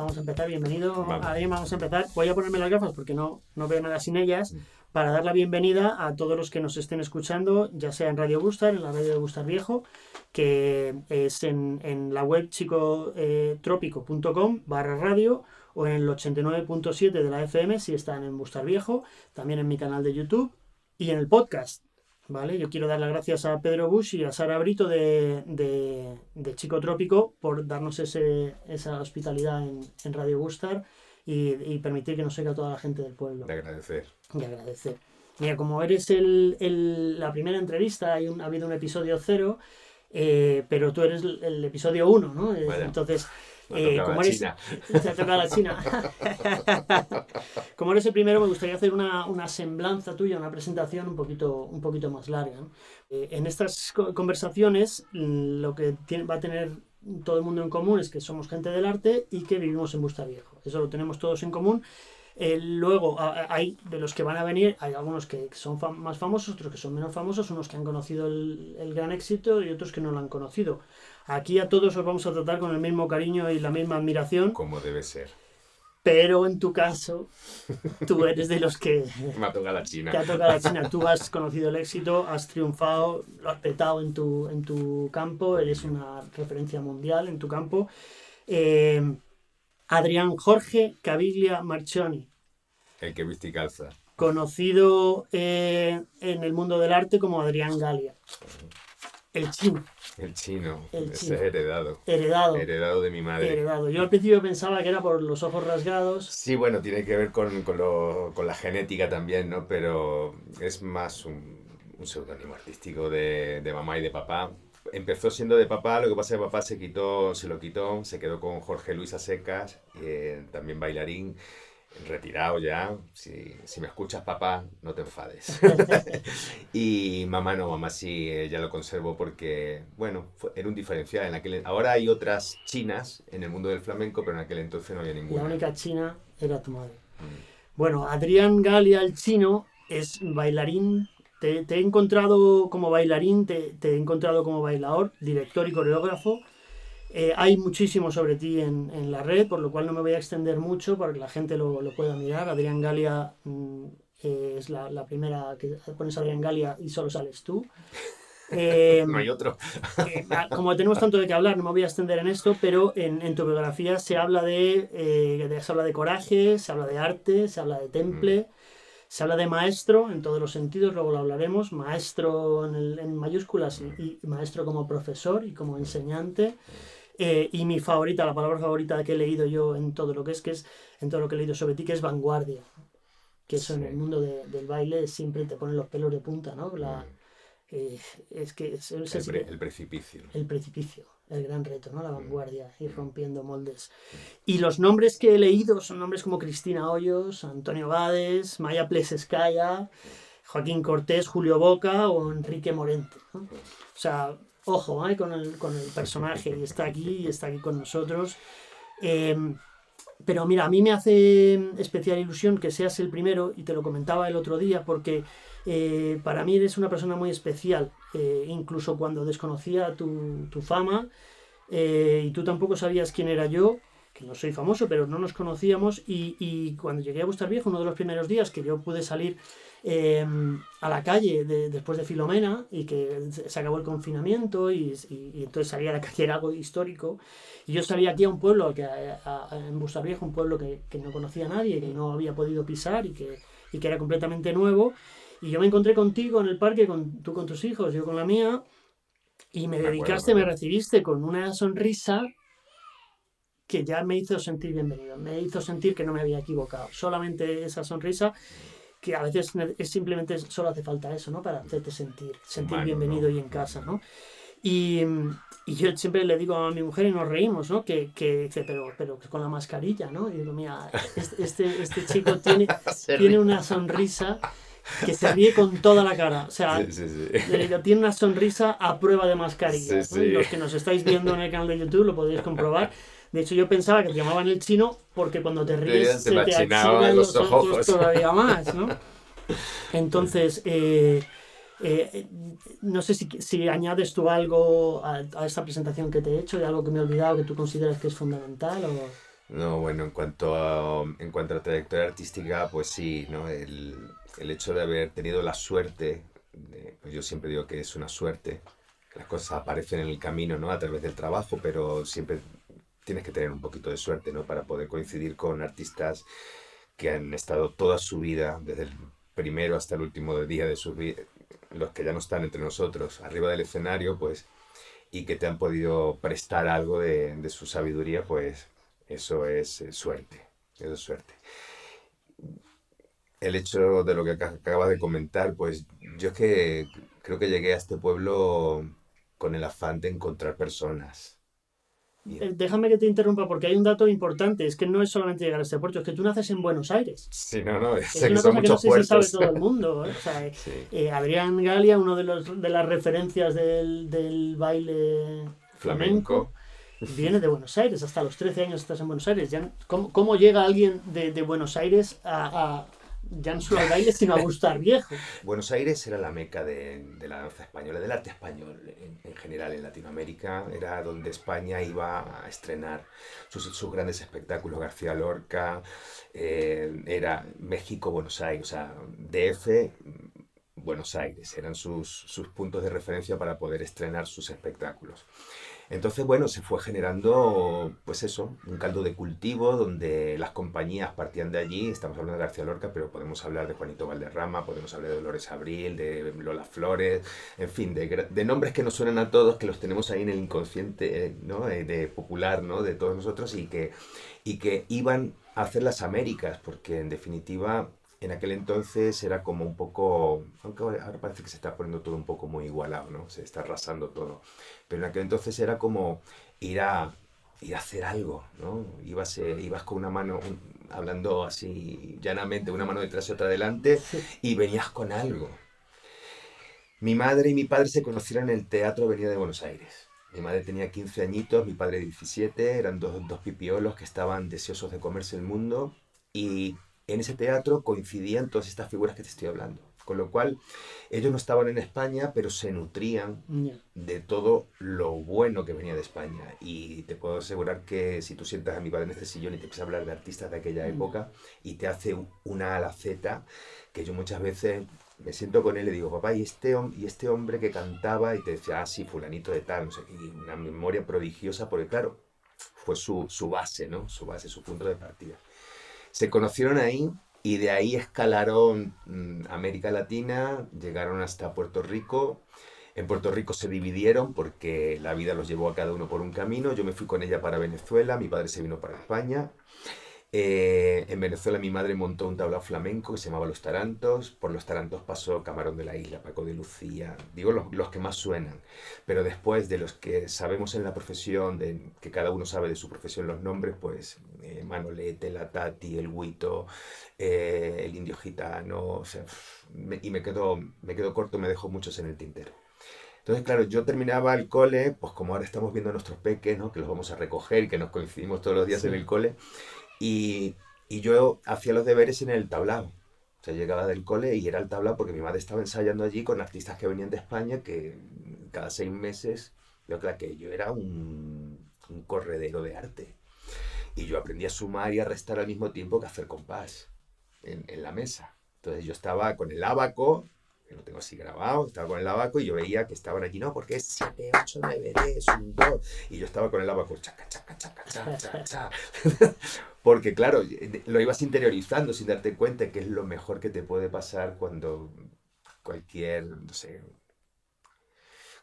vamos a empezar. Bienvenido, Adrián, vamos a empezar. Voy a ponerme las gafas porque no, no veo nada sin ellas. Para dar la bienvenida a todos los que nos estén escuchando, ya sea en Radio Gustar, en la radio de Gustar Viejo, que es en, en la web psicotrópico.com barra radio o en el 89.7 de la FM si están en Bustar Viejo, también en mi canal de YouTube y en el podcast. ¿Vale? Yo quiero dar las gracias a Pedro Bush y a Sara Brito de, de, Chico Trópico por darnos ese, esa hospitalidad en, en Radio Bustar y, y, permitir que nos oiga toda la gente del pueblo. De agradecer. De agradecer. Mira, como eres el, el, la primera entrevista, hay un, ha habido un episodio cero, eh, pero tú eres el, episodio uno, ¿no? Entonces, eh, como eres, la China. como eres el primero, me gustaría hacer una, una, semblanza tuya, una presentación un poquito, un poquito más larga. Eh, en estas conversaciones, lo que tiene, va a tener todo el mundo en común es que somos gente del arte y que vivimos en Busta Viejo. Eso lo tenemos todos en común. Eh, luego hay de los que van a venir, hay algunos que son más famosos, otros que son menos famosos, unos que han conocido el, el, gran éxito y otros que no lo han conocido. Aquí a todos os vamos a tratar con el mismo cariño y la misma admiración. Como debe ser. Pero en tu caso, tú eres de los que... Me ha tocado la China. Te ha tocado la China. Tú has conocido el éxito, has triunfado, lo has petado en tu, en tu campo, eres una referencia mundial en tu campo. Eh, Adrián Jorge Caviglia Marchoni. El que viste y calza. Conocido eh, en el mundo del arte como Adrián Galia. El chino. El chino, el ese heredado. Heredado. Heredado de mi madre. Heredado. Yo al principio pensaba que era por los ojos rasgados. Sí, bueno, tiene que ver con, con, lo, con la genética también, ¿no? Pero es más un, un seudónimo artístico de, de, mamá y de papá. Empezó siendo de papá, lo que pasa es que papá se quitó, se lo quitó, se quedó con Jorge Luis Asecas, eh, también bailarín retirado ya, si, si, me escuchas papá, no te enfades. y mamá no, mamá sí, eh, ya lo conservo porque, bueno, era un diferencial. En aquel, ahora hay otras chinas en el mundo del flamenco, pero en aquel entonces no había ninguna. La única china era tu madre. Mm. Bueno, Adrián Galia, el chino, es bailarín. Te, te he encontrado como bailarín, te, te he encontrado como bailador, director y coreógrafo eh, hay muchísimo sobre ti en, en, la red, por lo cual no me voy a extender mucho para que la gente lo, lo pueda mirar. Adrián Galia mm, eh, es la, la, primera que pones Adrián Galia y solo sales tú. Eh, no hay otro. como tenemos tanto de qué hablar, no me voy a extender en esto, pero en, en tu biografía se habla de, de, se habla de coraje, se habla de arte, se habla de temple. Mm. Se habla de maestro en todos los sentidos, luego lo hablaremos, maestro en, el, en mayúsculas y, y, maestro como profesor y como enseñante. Eh, y mi favorita, la palabra favorita que he leído yo en todo lo que es, que es en todo lo que he leído sobre ti, que es vanguardia. Que eso sí. en el mundo de, del baile siempre te ponen los pelos de punta, ¿no? La, mm. eh, es que es, el, pre, el, precipicio. El precipicio, el gran reto, ¿no? La vanguardia, mm. ir rompiendo moldes. Mm. Y los nombres que he leído son nombres como Cristina Hoyos, Antonio Bades, Maya Plesescaya, Joaquín Cortés, Julio Boca o Enrique Morente. ¿no? O sea, ojo ¿eh? con, el, personaje, y está aquí, y está aquí con nosotros. Eh, pero mira, a mí me hace especial ilusión que seas el primero, y te lo comentaba el otro día, porque eh, para mí eres una persona muy especial, incluso cuando desconocía tu, fama, y tú tampoco sabías quién era yo, que no soy famoso, pero no nos conocíamos, y, y cuando llegué a Bustar Viejo, uno de los primeros días que yo pude salir eh, a la calle de, después de Filomena y que se acabó el confinamiento y, y, y, entonces salía a la calle era algo histórico. Y yo salía aquí a un pueblo que a, a, en Bustarviejo un pueblo que, que, no conocía a nadie que no había podido pisar y que, y que era completamente nuevo. Y yo me encontré contigo en el parque con, tú con tus hijos yo con la mía y me, me dedicaste acuerdo, me recibiste con una sonrisa que ya me hizo sentir bienvenido me hizo sentir que no me había equivocado solamente esa sonrisa que a veces es simplemente solo hace falta eso, ¿no? Para hacerte sentir, sentir bueno, bienvenido no. y en casa, ¿no? Y, y, yo siempre le digo a mi mujer y nos reímos, ¿no? Que, que dice, pero, pero con la mascarilla, ¿no? Y digo, mira, este, este, este chico tiene, tiene una sonrisa que se ríe con toda la cara. O sea, sí, sí, sí. tiene una sonrisa a prueba de mascarilla. ¿no? Los que nos estáis viendo en el canal de YouTube lo podéis comprobar. De hecho, yo pensaba que te llamaban el chino porque cuando te ríes se te achinan los ojos, ojos todavía más, ¿no? Entonces, eh, eh, no sé si, si, añades tú algo a, a, esta presentación que te he hecho, de algo que me he olvidado que tú consideras que es fundamental o... No, bueno, en cuanto a, en cuanto a trayectoria artística, pues sí, ¿no? El, el hecho de haber tenido la suerte, pues yo siempre digo que es una suerte, las cosas aparecen en el camino, ¿no? A través del trabajo, pero siempre tienes que tener un poquito de suerte, ¿no? Para poder coincidir con artistas que han estado toda su vida, desde el primero hasta el último día de su vida, los que ya no están entre nosotros, arriba del escenario, pues, y que te han podido prestar algo de, su sabiduría, pues eso es eh, suerte, eso es suerte. El hecho de lo que acabas de comentar, pues yo es que creo que llegué a este pueblo con el afán de encontrar personas. Eh, déjame que te interrumpa porque hay un dato importante, es que no es solamente llegar a este puerto, es que tú naces en Buenos Aires. Sí, no, no, es, una cosa que no sé si sabe todo el mundo. ¿eh? O sea, eh, Adrián Galia, uno de, los, de las referencias del, del baile flamenco, viene de Buenos Aires, hasta los 13 años estás en Buenos Aires. Ya, ¿cómo, ¿Cómo, llega alguien de, de Buenos Aires a, a ya no solo al baile, sino a gustar viejo. Buenos Aires era la meca de, la danza española, del arte español en, en, general en Latinoamérica. Era donde España iba a estrenar sus, sus grandes espectáculos. García Lorca, eh, era México, Buenos Aires, o sea, DF, Buenos Aires. Eran sus, sus puntos de referencia para poder estrenar sus espectáculos. Entonces, bueno, se fue generando, pues eso, un caldo de cultivo donde las compañías partían de allí. Estamos hablando de García Lorca, pero podemos hablar de Juanito Valderrama, podemos hablar de Dolores Abril, de Lola Flores, en fin, de, de nombres que nos suenan a todos, que los tenemos ahí en el inconsciente, eh, ¿no? Eh, de popular, ¿no? De todos nosotros y que, y que iban a hacer las Américas, porque en definitiva en aquel entonces era como un poco, aunque ahora parece que se está poniendo todo un poco muy igualado, ¿no? Se está arrasando todo. Pero en aquel entonces era como ir a, ir a hacer algo, ¿no? Ibas, eh, ibas con una mano, un, hablando así llanamente, una mano detrás y otra adelante, y venías con algo. Mi madre y mi padre se conocieron en el Teatro Avenida de Buenos Aires. Mi madre tenía 15 añitos, mi padre 17, eran dos, dos pipiolos que estaban deseosos de comerse el mundo y en ese teatro coincidían todas estas figuras que te estoy hablando. Con lo cual, ellos no estaban en España, pero se nutrían yeah. de todo lo bueno que venía de España. Y te puedo asegurar que si tú sientas a mi padre en este sillón y te empiezas a hablar de artistas de aquella mm. época y te hace una alaceta, que yo muchas veces me siento con él y le digo, papá, ¿y este, y este hombre que cantaba? Y te decía, ah, sí, fulanito de tal, no sé, y una memoria prodigiosa, porque claro, fue su, su base, ¿no? Su base, su punto de partida. Se conocieron ahí y de ahí escalaron mmm, América Latina, llegaron hasta Puerto Rico. En Puerto Rico se dividieron porque la vida los llevó a cada uno por un camino. Yo me fui con ella para Venezuela, mi padre se vino para España. Eh, en Venezuela mi madre montó un tablao flamenco que se llamaba Los Tarantos. Por Los Tarantos pasó Camarón de la Isla, Paco de Lucía. Digo los, los, que más suenan. Pero después de los que sabemos en la profesión, de, que cada uno sabe de su profesión los nombres, pues eh, Manolete, la Tati, el Huito, eh, el Indio Gitano. O sea, me, y me quedo, me quedo corto, me dejo muchos en el tintero. Entonces, claro, yo terminaba el cole, pues como ahora estamos viendo a nuestros peques, ¿no? que los vamos a recoger y que nos coincidimos todos los días sí. en el cole. Y, yo hacía los deberes en el tablao. O sea, llegaba del cole y era el tablao porque mi madre estaba ensayando allí con artistas que venían de España que cada seis meses, yo creo que yo era un, un corredero de arte. Y yo aprendí a sumar y a restar al mismo tiempo que hacer compás en, en la mesa. Entonces yo estaba con el abaco, que lo tengo así grabado, estaba con el abaco y yo veía que estaban allí, no, porque es 7, 8, 9, 10, 1, 2. Y yo estaba con el abaco, chaca, chaca, chaca, chaca, chaca, chaca. Porque claro, lo ibas interiorizando sin darte cuenta que es lo mejor que te puede pasar cuando cualquier, no sé,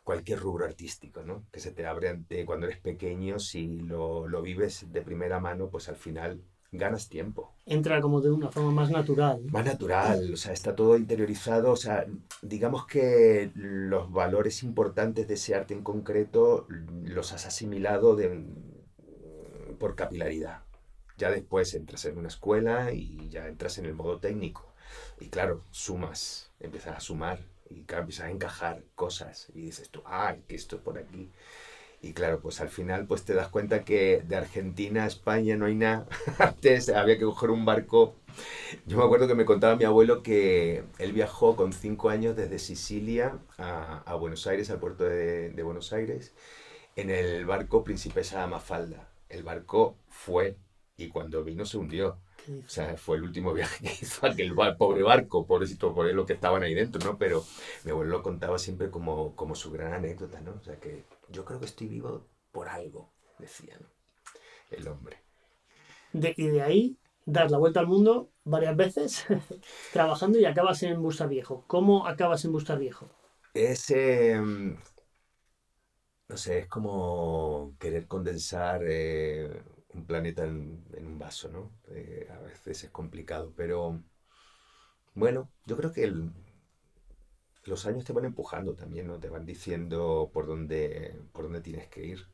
cualquier rubro artístico, ¿no? Que se te abre ante cuando eres pequeño, si lo, lo vives de primera mano, pues al final ganas tiempo. Entra como de una forma más natural. Más natural, o sea, está todo interiorizado, o sea, digamos que los valores importantes de ese arte en concreto los has asimilado de, por capilaridad. Ya después entras en una escuela y ya entras en el modo técnico. Y claro, sumas, empiezas a sumar y empiezas a encajar cosas y dices tú, ah, que esto es por aquí. Y claro, pues al final pues te das cuenta que de Argentina a España no hay nada. Antes había que coger un barco. Yo me acuerdo que me contaba mi abuelo que él viajó con cinco años desde Sicilia a, a Buenos Aires, al puerto de, de, Buenos Aires, en el barco Princesa Mafalda. El barco fue y cuando vino se hundió. O sea, fue el último viaje que hizo aquel pobre barco, pobrecito, por lo que estaban ahí dentro, ¿no? Pero mi abuelo lo contaba siempre como, como su gran anécdota, ¿no? O sea, que yo creo que estoy vivo por algo, decía, ¿no? El hombre. y de ahí dar la vuelta al mundo varias veces trabajando y acabas en Bustar Viejo. ¿Cómo acabas en Bustar Viejo? Es, em, no sé, es como querer condensar eh, un planeta en, un vaso, ¿no? Eh, a veces es complicado, pero bueno, yo creo que los años te van empujando también, ¿no? Te van diciendo por dónde, por dónde tienes que ir.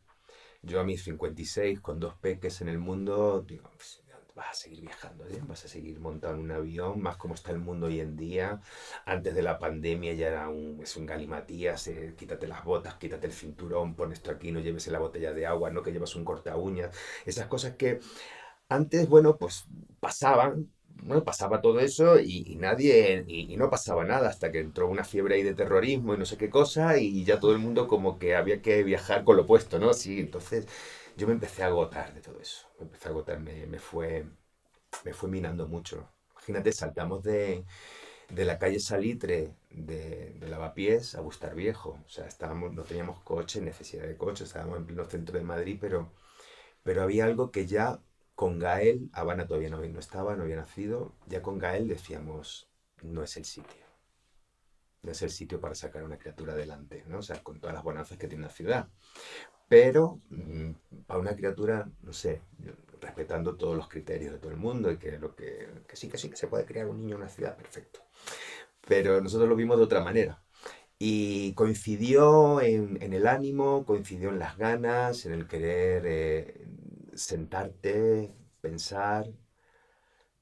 Yo a mis 56, con dos peques en el mundo, digo, pues, vas a seguir viajando, ¿eh? vas a seguir montando un avión, más como está el mundo hoy en día. Antes de la pandemia ya era un, es un galimatías, eh, quítate las botas, quítate el cinturón, pon esto aquí, no lleves la botella de agua, no que llevas un corta uñas. Esas cosas que antes, bueno, pues pasaban, bueno, pasaba todo eso y, nadie, y, no pasaba nada hasta que entró una fiebre ahí de terrorismo y no sé qué cosa y ya todo el mundo como que había que viajar con lo opuesto, ¿no? Sí, entonces yo me empecé a agotar de todo eso, me empecé a agotar, me, fue, me fue minando mucho. Imagínate, saltamos de, de la calle Salitre de, de, Lavapiés a Bustar Viejo. O sea, estábamos, no teníamos coche, necesidad de coche, estábamos en pleno centro de Madrid, pero, pero había algo que ya con Gael, Habana todavía no, estaba, no había nacido, ya con Gael decíamos, no es el sitio. No es el sitio para sacar a una criatura adelante, ¿no? O sea, con todas las bonanzas que tiene la ciudad. Pero mm, para una criatura, no sé, respetando todos los criterios de todo el mundo y que, lo que sí, que sí, que se puede crear un niño en una ciudad, perfecto. Pero nosotros lo vimos de otra manera. Y coincidió en, en el ánimo, coincidió en las ganas, en el querer eh, sentarte, pensar,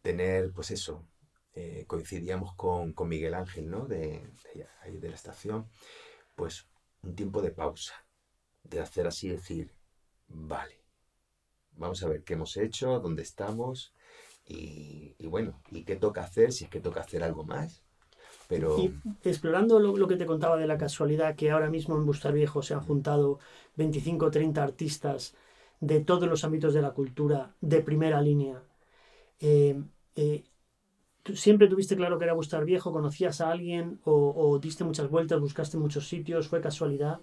tener, pues eso, eh, coincidíamos con, con, Miguel Ángel, ¿no? De, de, ahí de la estación, pues un tiempo de pausa, de hacer así, decir, vale, vamos a ver qué hemos hecho, dónde estamos y, y bueno, y qué toca hacer, si es que toca hacer algo más. Pero... Y explorando lo, lo, que te contaba de la casualidad que ahora mismo en Bustar Viejo se han juntado 25 o 30 artistas de todos los ámbitos de la cultura de primera línea. Eh, eh, ¿Siempre tuviste claro que era Bustar Viejo? ¿Conocías a alguien? O, diste muchas vueltas? ¿Buscaste muchos sitios? ¿Fue casualidad?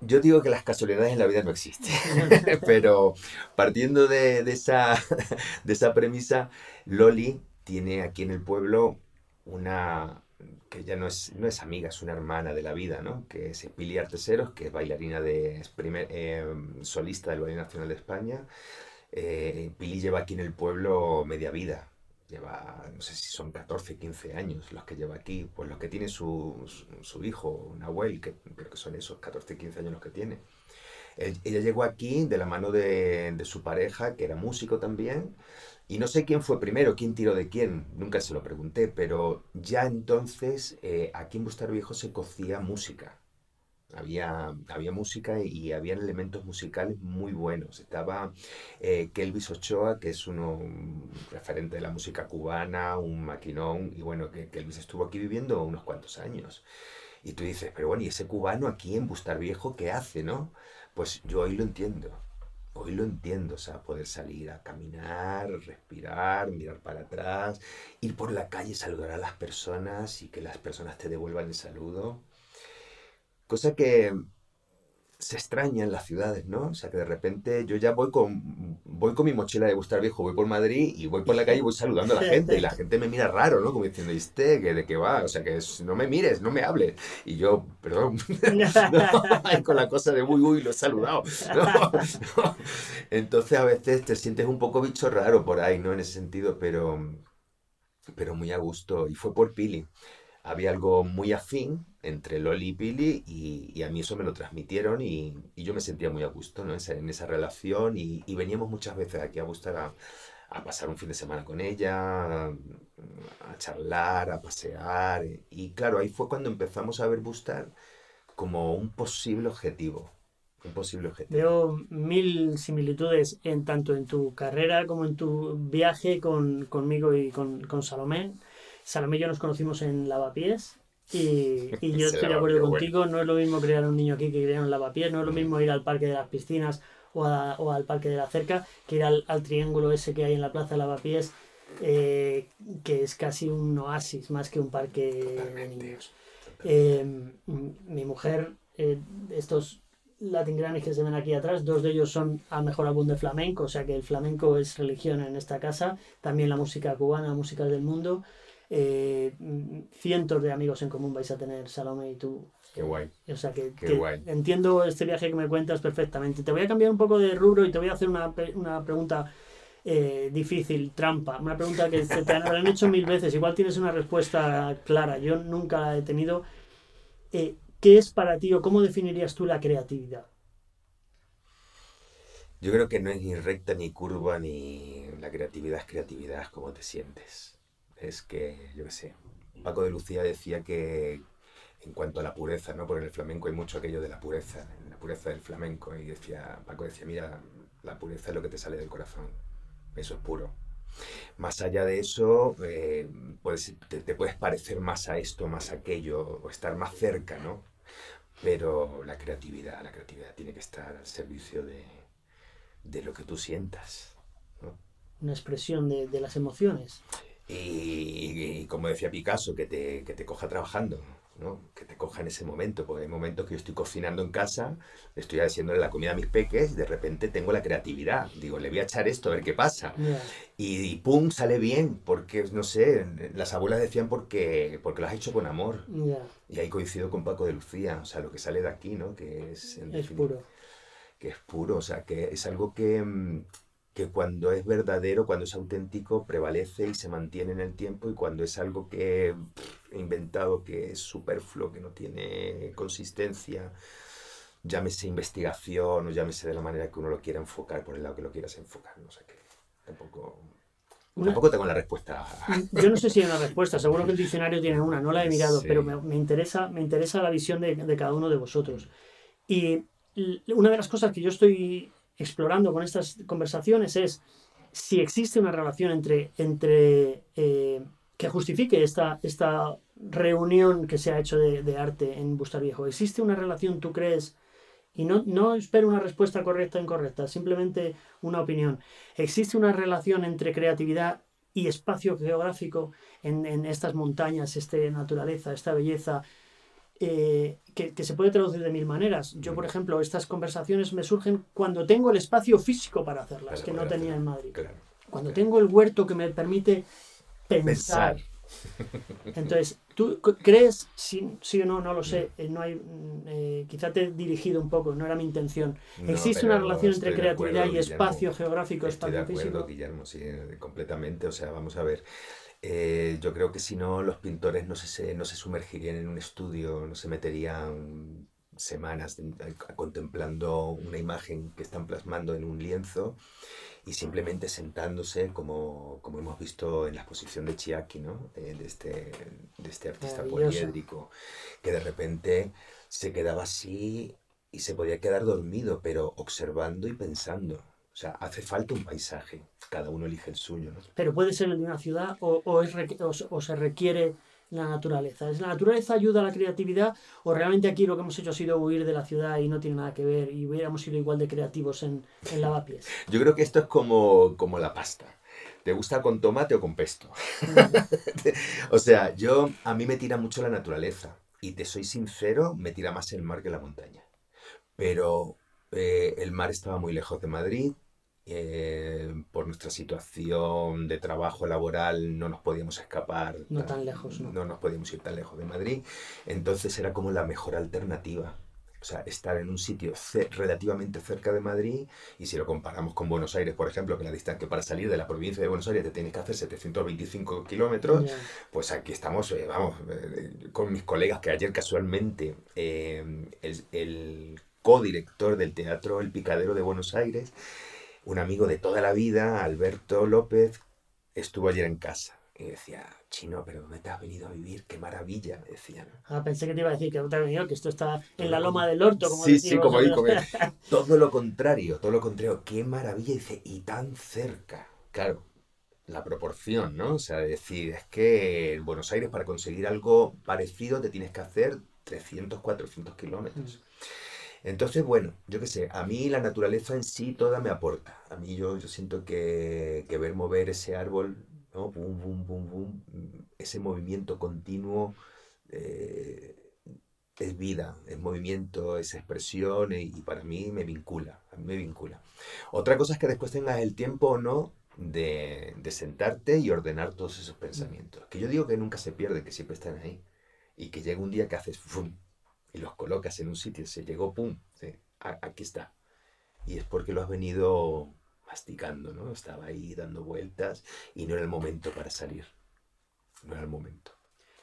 Yo digo que las casualidades en la vida no existen, pero partiendo de, de, esa, de esa premisa, Loli tiene aquí en el pueblo una, que ya no es, no es amiga, es una hermana de la vida, ¿no? Que es Pili Arteseros, que es bailarina de, primer, eh, solista del Ballet Nacional de España. Eh, Pili lleva aquí en el pueblo media vida, lleva, no sé si son 14, 15 años los que lleva aquí, pues los que tiene su, su, hijo, Nahuel, que creo que son esos 14, 15 años los que tiene. ella llegó aquí de la mano de su pareja, que era músico también, y no sé quién fue primero, quién tiró de quién, nunca se lo pregunté, pero ya entonces eh, aquí en Bustar Viejo se cocía música. Había, había música y había elementos musicales muy buenos. Estaba eh, Kelvis Ochoa, que es uno un referente de la música cubana, un maquinón, y bueno, que Kelvis estuvo aquí viviendo unos cuantos años. Y tú dices, pero bueno, ¿y ese cubano aquí en Bustar Viejo qué hace, no? Pues yo hoy lo entiendo hoy lo entiendo, o sea, poder salir a caminar, respirar, mirar para atrás, ir por la calle, saludar a las personas y que las personas te devuelvan el saludo. Cosa que se extraña en las ciudades, ¿no? O sea, que de repente yo ya voy con, voy con mi mochila de Bustar Viejo, voy por Madrid y voy por la calle y voy saludando a la gente y la gente me mira raro, ¿no? Como diciendo, ¿y este ¿De qué va? O sea, que no me mires, no me hables. Y yo, perdón, con la cosa de uy, uy, lo he saludado. Entonces a veces te sientes un poco bicho raro por ahí, ¿no? En ese sentido, pero, pero muy a gusto. Y fue por Pili. Había algo muy afín entre Loli y Pili y, a mí eso me lo transmitieron y, yo me sentía muy a gusto ¿no? en, esa, relación y, veníamos muchas veces aquí a Bustar a, pasar un fin de semana con ella, a, charlar, a pasear y claro, ahí fue cuando empezamos a ver Bustar como un posible objetivo. Un posible objetivo. Veo mil similitudes en tanto en tu carrera como en tu viaje con, conmigo y con, con Salomé. Salomé y yo nos conocimos en Lavapiés y, y yo estoy de acuerdo contigo, no es lo mismo crear un niño aquí que crear un lavapiés, no es lo mismo ir al parque de las piscinas o, o al Parque de la Cerca, que ir al, al, triángulo ese que hay en la Plaza de Lavapiés, eh, que es casi un oasis más que un parque de niños. Eh, mi mujer, eh, estos Latin Grammys que se ven aquí atrás, dos de ellos son al mejor álbum de flamenco, o sea que el flamenco es religión en esta casa, también la música cubana, música del mundo. Eh, cientos de amigos en común vais a tener, Salome y tú. Qué guay. O sea que, Qué guay. entiendo este viaje que me cuentas perfectamente. Te voy a cambiar un poco de rubro y te voy a hacer una, una pregunta eh, difícil, trampa. Una pregunta que se te han hecho mil veces. Igual tienes una respuesta clara. Yo nunca la he tenido. Eh, ¿Qué es para ti o cómo definirías tú la creatividad? Yo creo que no es ni recta ni curva, ni la creatividad es creatividad, es como te sientes. Es que, yo qué sé, Paco de Lucía decía que en cuanto a la pureza, ¿no? Porque en el flamenco hay mucho aquello de la pureza, la pureza del flamenco. Y decía, Paco decía, mira, la pureza es lo que te sale del corazón. Eso es puro. Más allá de eso, eh, puedes, te, te, puedes parecer más a esto, más a aquello, o estar más cerca, ¿no? Pero la creatividad, la creatividad tiene que estar al servicio de, de lo que tú sientas. ¿no? Una expresión de, de las emociones. Y, y, como decía Picasso, que te, que te coja trabajando, ¿no? que te coja en ese momento, porque hay momentos que yo estoy cocinando en casa, estoy haciendo la comida a mis peques, y de repente tengo la creatividad, digo, le voy a echar esto a ver qué pasa. Yeah. Y, y, pum, sale bien, porque, no sé, las abuelas decían porque, porque lo has hecho con amor. Yeah. Y ahí coincido con Paco de Lucía, o sea, lo que sale de aquí, ¿no? Que es... Es puro. Que es puro, o sea, que es algo que, mm, que cuando es verdadero, cuando es auténtico, prevalece y se mantiene en el tiempo y cuando es algo que he inventado, que es superfluo, que no tiene consistencia, llámese investigación o llámese de la manera que uno lo quiera enfocar, por el lado que lo quieras enfocar, no sé qué, tampoco... Una- Tampoco tengo la respuesta. Yo no sé si hay una respuesta, seguro que el diccionario tiene una, no la he mirado, Sí. pero me, me interesa, me interesa la visión de, de cada uno de vosotros. Y una de las cosas que yo estoy explorando con estas conversaciones es si existe una relación entre, entre eh, que justifique esta, esta reunión que se ha hecho de, arte en Bustar Viejo. ¿Existe una relación, tú crees? Y no, no espero una respuesta correcta o incorrecta, simplemente una opinión. ¿Existe una relación entre creatividad y espacio geográfico en, en estas montañas, esta naturaleza, esta belleza, eh, que, que se puede traducir de mil maneras? Yo, por ejemplo, estas conversaciones me surgen cuando tengo el espacio físico para hacerlas, Para que no tenía en. Madrid. Claro. Cuando tengo el huerto que me permite pensar. Pensar. Entonces, ¿tú crees, sí, sí o no, no lo sé, eh, no hay, mm, eh, quizá te he dirigido un poco, no era mi intención. ¿Existe una relación entre de creatividad acuerdo, y Guillermo. espacio geográfico, Estoy de espacio acuerdo, físico? Guillermo, sí, eh, completamente. O sea, vamos a ver. Eh, yo creo que si no, los pintores no se, no se sumergirían en un estudio, no se meterían semanas de- a- contemplando una imagen que están plasmando en un lienzo y simplemente sentándose como, como hemos visto en la exposición de Chiaki, ¿no? Eh, de, este, de este artista poliédrico, que de repente se quedaba así y se podía quedar dormido, pero observando y pensando. O sea, hace falta un paisaje, cada uno elige el suyo, ¿no? Pero puede ser el de una ciudad o, o es requ- o se- o se requiere la naturaleza. ¿Es la naturaleza ayuda a la creatividad o realmente aquí lo que hemos hecho ha sido huir de la ciudad y no tiene nada que ver y hubiéramos sido igual de creativos en, en lavapiés? Yo creo que esto es como, como la pasta. ¿Te gusta con tomate o con pesto? O sea, yo a mí me tira mucho la naturaleza y te soy sincero, me tira más el mar que la montaña. Pero eh, el mar estaba muy lejos de Madrid, eh, por nuestra situación de trabajo laboral no nos podíamos escapar. No tan lejos, ¿no? No nos podíamos ir tan lejos de Madrid. Entonces era como la mejor alternativa. O sea, estar en un sitio ce- relativamente cerca de Madrid y si lo comparamos con Buenos Aires, por ejemplo, que la distancia que para salir de la provincia de Buenos Aires te tienes que hacer 725 kilómetros, pues aquí estamos, eh, vamos, eh, con mis colegas que ayer casualmente eh, el, el codirector del Teatro El Picadero de Buenos Aires, un amigo de toda la vida, Alberto López, estuvo ayer en casa y decía, chino, pero ¿dónde te has venido a vivir? ¡Qué maravilla! Me decía, ¿no? Ah, pensé que te iba a decir que no te ha venido, que esto está en la loma del orto, como Sí, sí, decís como como Todo lo contrario, todo lo contrario. ¡Qué maravilla! Dice, y tan cerca. Claro, la proporción, ¿no? O sea, de decir, es que en Buenos Aires para conseguir algo parecido te tienes que hacer 300, 400 kilómetros. Entonces, bueno, yo qué sé, a mí la naturaleza en sí toda me aporta. A mí yo, yo siento que, que ver mover ese árbol, ¿no? Bum, bum, bum, bum, ese movimiento continuo eh, es vida, es movimiento, es expresión y, y para mí me vincula, a mí me vincula. Otra cosa es que después tengas el tiempo o no de, de sentarte y ordenar todos esos pensamientos. Que yo digo que nunca se pierden, que siempre están ahí. Y que llega un día que haces ¡fum! Y los colocas en un sitio, se llegó, ¡pum! a- aquí está. Y es porque lo has venido masticando, ¿no? Estaba ahí dando vueltas y no era el momento para salir. No era el momento.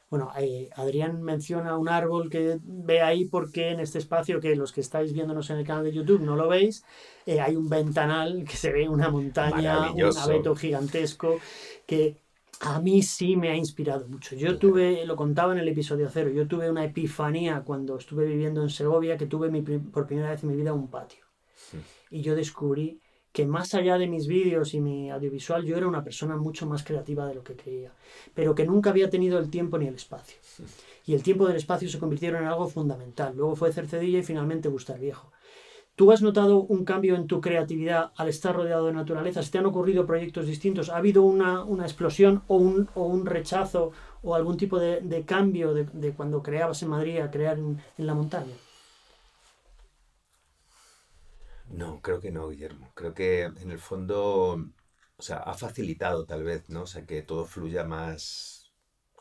Bueno, eh, Adrián menciona un árbol que ve ahí porque en este espacio, que los que estáis viéndonos en el canal de YouTube no lo veis, eh, hay un ventanal que se ve una montaña, un abeto gigantesco, que a mí sí me ha inspirado mucho. Yo tuve, lo contaba en el episodio cero, yo tuve una epifanía cuando estuve viviendo en Segovia, que tuve mi por primera vez en mi vida un patio. Y yo descubrí que más allá de mis vídeos y mi audiovisual, yo era una persona mucho más creativa de lo que creía, pero que nunca había tenido el tiempo ni el espacio. Y el tiempo y el espacio se convirtieron en algo fundamental. Luego fue Cercedilla y finalmente Gustar Viejo. ¿Tú has notado un cambio en tu creatividad al estar rodeado de naturaleza? ¿Se te han ocurrido proyectos distintos? ¿Ha habido una, una explosión o un, o un rechazo o algún tipo de, de cambio de, de cuando creabas en Madrid a crear en, en la montaña? No, creo que no, Guillermo. Creo que en el fondo, o sea, ha facilitado tal vez, ¿no? O sea, que todo fluya más,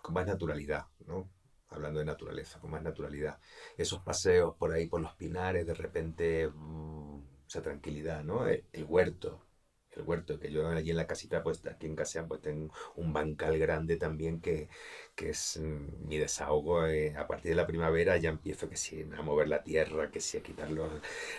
con más naturalidad, ¿no? Hablando de naturaleza, con más naturalidad. Esos paseos por ahí, por los pinares, de repente, mm, esa tranquilidad, ¿no? El, el huerto, el huerto, que yo allí en la casita, pues aquí en casa, pues tengo un bancal grande también que, que es mm, mi desahogo. eh, a partir de la primavera ya empiezo que sí, a mover la tierra, que sí, a quitar los,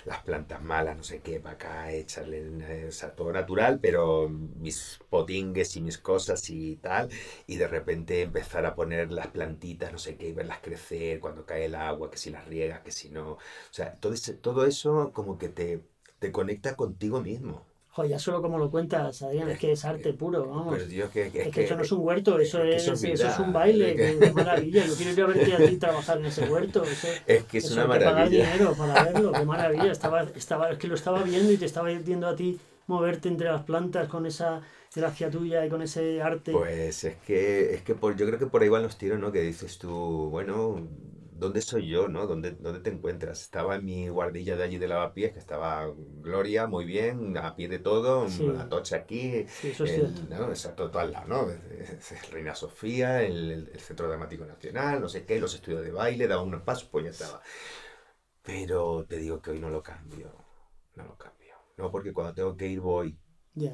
las plantas malas, no sé qué, para acá, echarle, eh, o sea, todo natural, pero mis potingues y mis cosas y tal, y de repente empezar a poner las plantitas, no sé qué, y verlas crecer cuando cae el agua, que si las riegas, que si no, o sea, todo, ese- todo eso como que te, te conecta contigo mismo. Joder, ya solo como lo cuentas, Adrián, es que es arte puro, vamos. Pero tío, que, que- Es que eso no es un huerto, eso es que es, eso eso es es, un baile, es que- qué, qué maravilla. Yo quiero a verte a ti trabajar en ese huerto. Eso, es que es eso una que pagar maravilla. dinero para verlo, qué maravilla. Estaba, estaba, es que lo estaba viendo y te estaba viendo a ti moverte entre las plantas con esa gracia tuya y con ese arte. Pues es que, es que por, yo creo que por ahí van los tiros, ¿no? Que dices tú, bueno, ¿dónde soy yo, no? ¿Dónde, dónde te encuentras? Estaba en mi guardilla de allí de lavapiés, que estaba Gloria, muy bien, a pie de todo, Sí. la tocha aquí, Sí, eso es el, cierto. ¿no? Exacto, todo al lado, ¿no? Reina Sofía, el, el- el Centro Dramático Nacional, no sé qué, los estudios de baile, daba unos pasos, pues ya estaba. Pero te digo que hoy no lo cambio, no lo cambio. No, porque cuando tengo que ir voy,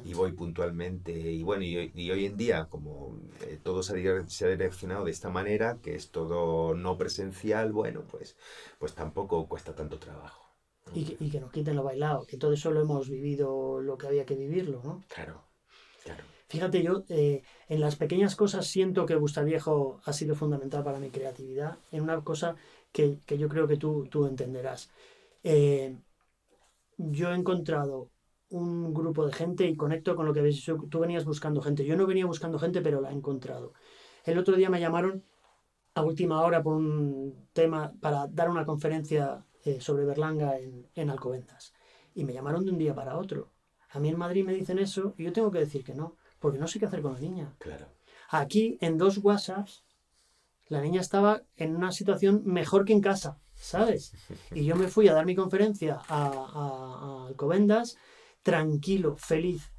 Y voy puntualmente. Y bueno, y, hoy- y hoy en día, como eh, todo se ha, dire- se ha direccionado de esta manera, que es todo no presencial, bueno, pues, pues tampoco cuesta tanto trabajo. ¿no? Y, que, y que nos quiten lo bailado, que todo eso lo hemos vivido lo que había que vivirlo, ¿no? Claro, claro. Fíjate, yo eh, en las pequeñas cosas siento que Viejo ha sido fundamental para mi creatividad, en una cosa que, que yo creo que tú, tú entenderás. Eh, yo he encontrado un grupo de gente y conecto con lo que habéis dicho. Tú venías buscando gente. Yo no venía buscando gente, pero la he encontrado. El otro día me llamaron a última hora por un tema para dar una conferencia eh, sobre Berlanga en, en Alcobendas. Y me llamaron de un día para otro. A mí en Madrid me dicen eso y yo tengo que decir que no, porque no sé qué hacer con la niña. Claro. Aquí, en dos WhatsApps, la niña estaba en una situación mejor que en casa, ¿sabes? Y yo me fui a dar mi conferencia a, a- a Alcobendas tranquilo, feliz.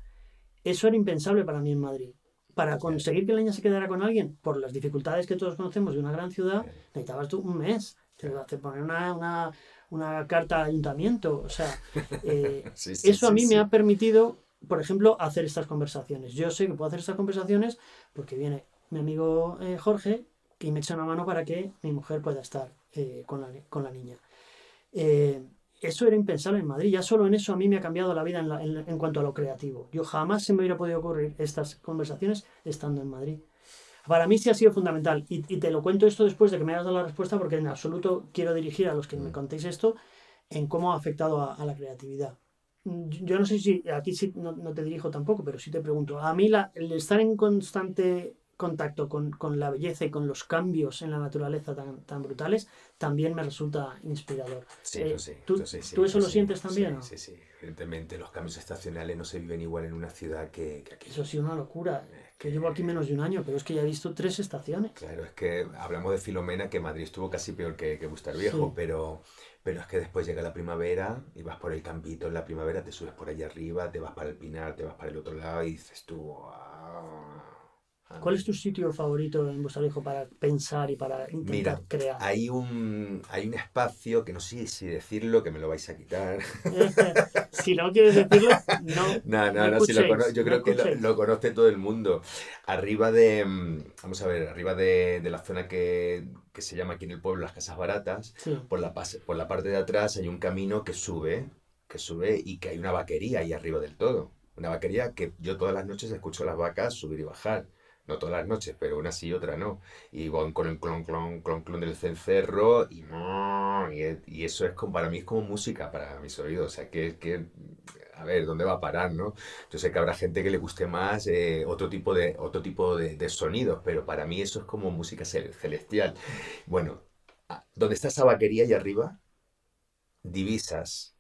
Eso era impensable para mí en Madrid. Para conseguir que la niña se quedara con alguien, por las dificultades que todos conocemos de una gran ciudad, necesitabas tú un mes. Te ibas a poner una, una, una carta al ayuntamiento. O sea, eh, Sí, sí, eso a mí me ha permitido, por ejemplo, hacer estas conversaciones. Yo sé que puedo hacer estas conversaciones porque viene mi amigo eh, Jorge y me echa una mano para que mi mujer pueda estar eh, con, la, con la niña. Eh, eso era impensable en Madrid. Ya solo en eso a mí me ha cambiado la vida en, la- en- en cuanto a lo creativo. Yo jamás se me hubiera podido ocurrir estas conversaciones estando en Madrid. Para mí sí ha sido fundamental. Y, y te lo cuento esto después de que me hayas dado la respuesta porque en absoluto quiero dirigir a los que me contéis esto en cómo ha afectado a, a la creatividad. Mm, Yo no sé si aquí sí no, no te dirijo tampoco, pero sí te pregunto. A mí la- el estar en constante contacto con, con, la belleza y con los cambios en la naturaleza tan, tan brutales, también me resulta inspirador. Sí, eh, sí, ¿Tú, ¿tú eso lo sientes también? Sí, sí, evidentemente los cambios estacionales no se viven igual en una ciudad que, aquí. Eso ha sido una locura. Que llevo aquí menos de un año, pero es que ya he visto tres estaciones. Claro, es que hablamos de Filomena, que Madrid estuvo casi peor que, que Bustar Viejo, pero, pero es que después llega la primavera y vas por el campito en la primavera, te subes por allá arriba, te vas para el Pinar, te vas para el otro lado y dices tú, ¿Cuál es tu sitio favorito en Viejo para pensar y para intentar crear? Hay un, hay un espacio que no sé si decirlo, que me lo vais a quitar. si no quieres decirlo, no. No, no, no, si lo yo creo que lo, conoce todo el mundo. Arriba de, mm, vamos a ver, arriba de, de la zona que, que, se llama aquí en el pueblo Las Casas Baratas, por, la, por la parte de atrás hay un camino que sube, que sube y que hay una vaquería ahí arriba del todo. Una vaquería que yo todas las noches escucho las vacas subir y bajar no todas las noches, pero una sí y otra no. Y van con el clon, clon, clon, clon del cencerro y, y, eso es como, para mí es como música para mis oídos. O sea, que, que a ver, ¿dónde va a parar, no? Yo sé que habrá gente que le guste más eh, otro tipo, de, otro tipo de, de, sonidos, pero para mí eso es como música celestial. Bueno, donde está esa vaquería allá arriba, divisas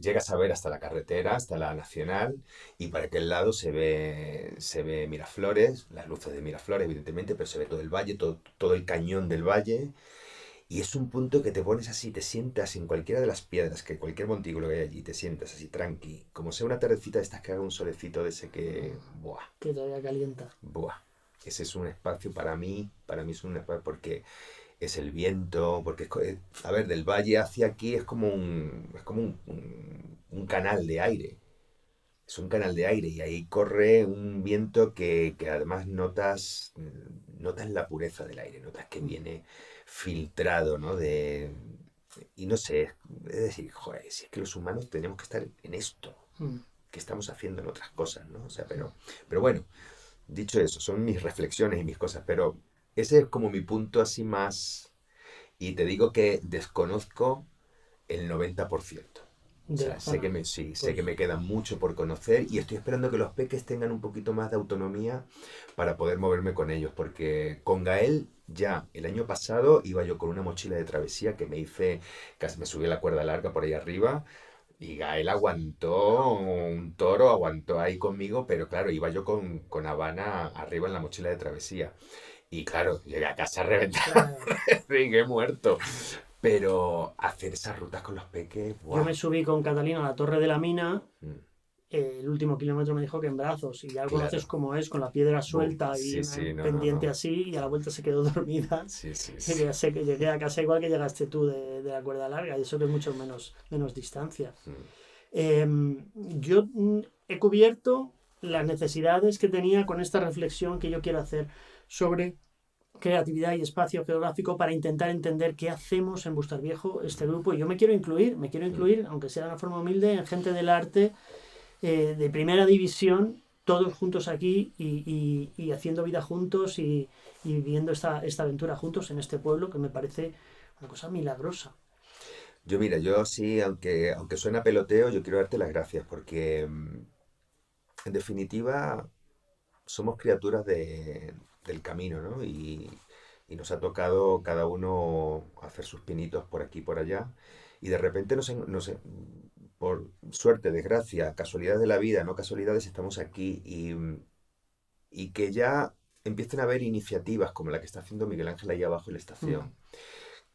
llegas a ver hasta la carretera, hasta la nacional, y para aquel lado se ve, se ve Miraflores, las luces de Miraflores, evidentemente, pero se ve todo el valle, todo, todo el cañón del valle. Y es un punto que te pones así, te sientas en cualquiera de las piedras, que cualquier montículo que hay allí, te sientas así tranqui, como sea una tardecita de estas que haga un solecito de ese que. ¡Buah! Que todavía calienta. ¡Buah! Ese es un espacio para mí, para mí es un espacio porque es el viento, porque, es, a ver, del valle hacia aquí es como un, es como un, un, canal de aire. Es un canal de aire y ahí corre un viento que, que, además notas, notas la pureza del aire, notas que viene filtrado, ¿no? De, y no sé, es decir, joder, si es que los humanos tenemos que estar en esto, mm. que estamos haciendo en otras cosas, ¿no? O sea, pero, pero bueno, dicho eso, son mis reflexiones y mis cosas, pero ese es como mi punto así más... Y te digo que desconozco el 90%. O sea, sé que me, sí, sé que me queda mucho por conocer y estoy esperando que los peques tengan un poquito más de autonomía para poder moverme con ellos, porque con Gael ya el año pasado iba yo con una mochila de travesía que me hice, casi me subí la cuerda larga por ahí arriba y Gael aguantó un toro, aguantó ahí conmigo, pero claro, iba yo con, con Habana arriba en la mochila de travesía. Y claro, llegué a casa reventado, he muerto. Pero hacer esas rutas con los peques. Yo me subí con Catalina a la Torre de la Mina. Mm. el último kilómetro me dijo que en brazos. Y ya conoces como es, con la piedra suelta y pendiente así. Y a la vuelta se quedó dormida. Sí, sí, sí. sé que llegué a casa igual que llegaste tú de, de, la cuerda larga. Y eso que es mucho menos, menos distancia. Mm. Em, yo mm, he cubierto las necesidades que tenía con esta reflexión que yo quiero hacer sobre creatividad y espacio geográfico para intentar entender qué hacemos en Bustar Viejo, este grupo. Y yo me quiero incluir, me quiero incluir, aunque sea de una forma humilde, en gente del arte eh, de primera división, todos juntos aquí y, haciendo vida juntos y, viviendo esta, esta aventura juntos en este pueblo que me parece una cosa milagrosa. Yo mira, yo sí, aunque, aunque suena peloteo, yo quiero darte las gracias porque mm, en definitiva somos criaturas de, del camino, ¿no? Y, nos ha tocado cada uno hacer sus pinitos por aquí y por allá. Y de repente, nos, nos, por suerte, desgracia, casualidad de la vida, no casualidades, estamos aquí y, y que ya empiecen a haber iniciativas como la que está haciendo Miguel Ángel ahí abajo en la estación. Mm.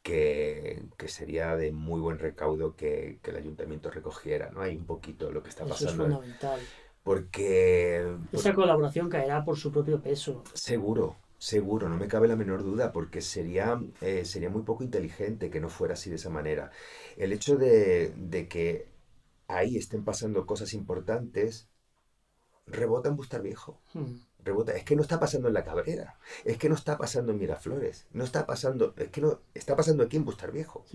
Que, que, sería de muy buen recaudo que, que, el ayuntamiento recogiera, ¿no? Hay un poquito lo que está pasando. Eso es fundamental. Porque... Esa colaboración caerá por su propio peso. Seguro, Seguro, no me cabe la menor duda, porque sería, eh, sería muy poco inteligente que no fuera así de esa manera. El hecho de, de que ahí estén pasando cosas importantes rebota en Bustar Viejo. Hmm rebota. Es que no está pasando en La Cabrera, es que no está pasando en Miraflores, no está pasando, es que no, está pasando aquí en Bustar Viejo.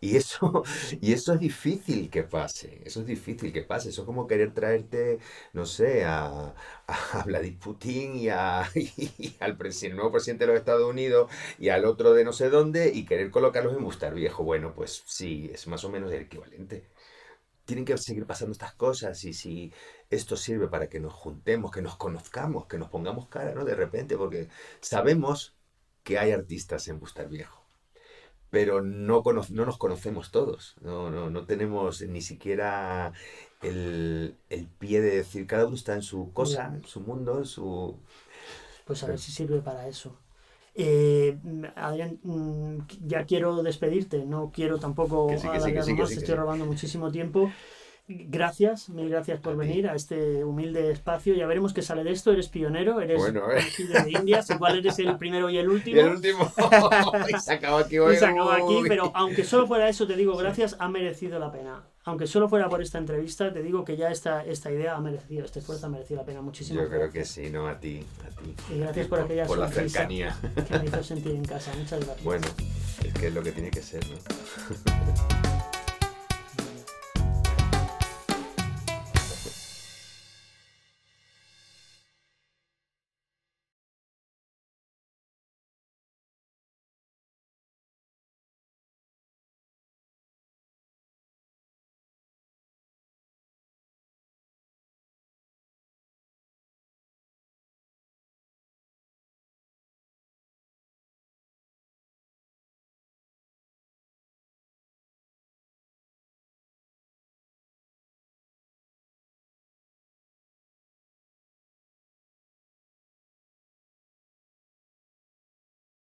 Y, eso, y eso es difícil que pase, eso es difícil que pase, eso es como querer traerte, no sé, a, a Vladimir Putin y, a, al presidente, nuevo presidente de los Estados Unidos y al otro de no sé dónde y querer colocarlos en Bustar Viejo. Bueno, pues sí, es más o menos el equivalente. Tienen que seguir pasando estas cosas y si esto sirve para que nos juntemos, que nos conozcamos, que nos pongamos cara, ¿no? De repente, porque sabemos que hay artistas en Bustar Viejo, pero no, no nos conocemos todos, no, no, no tenemos ni siquiera el, el, pie de decir, cada uno está en su cosa, en su mundo, en su... Pues a ver si sirve para eso. Eh, Adrián, mm, ya quiero despedirte, no quiero tampoco alargar más, estoy robando muchísimo tiempo. Gracias, mil gracias por venir a este humilde espacio. Ya veremos qué sale de esto. Eres pionero, eres bueno, eh. de Indias, igual eres el primero y el último. Y el último. y se acaba aquí hoy. se acaba aquí, pero aunque solo fuera eso, te digo gracias, ha merecido la pena. Aunque solo fuera por esta entrevista, te digo que ya esta, esta idea ha merecido, este esfuerzo ha merecido la pena. muchísimo. Yo creo que sí, no a ti, a ti. Y gracias por, aquella por la cercanía que me hizo sentir en casa. Muchas gracias. Bueno, es que es lo que tiene que ser, ¿no?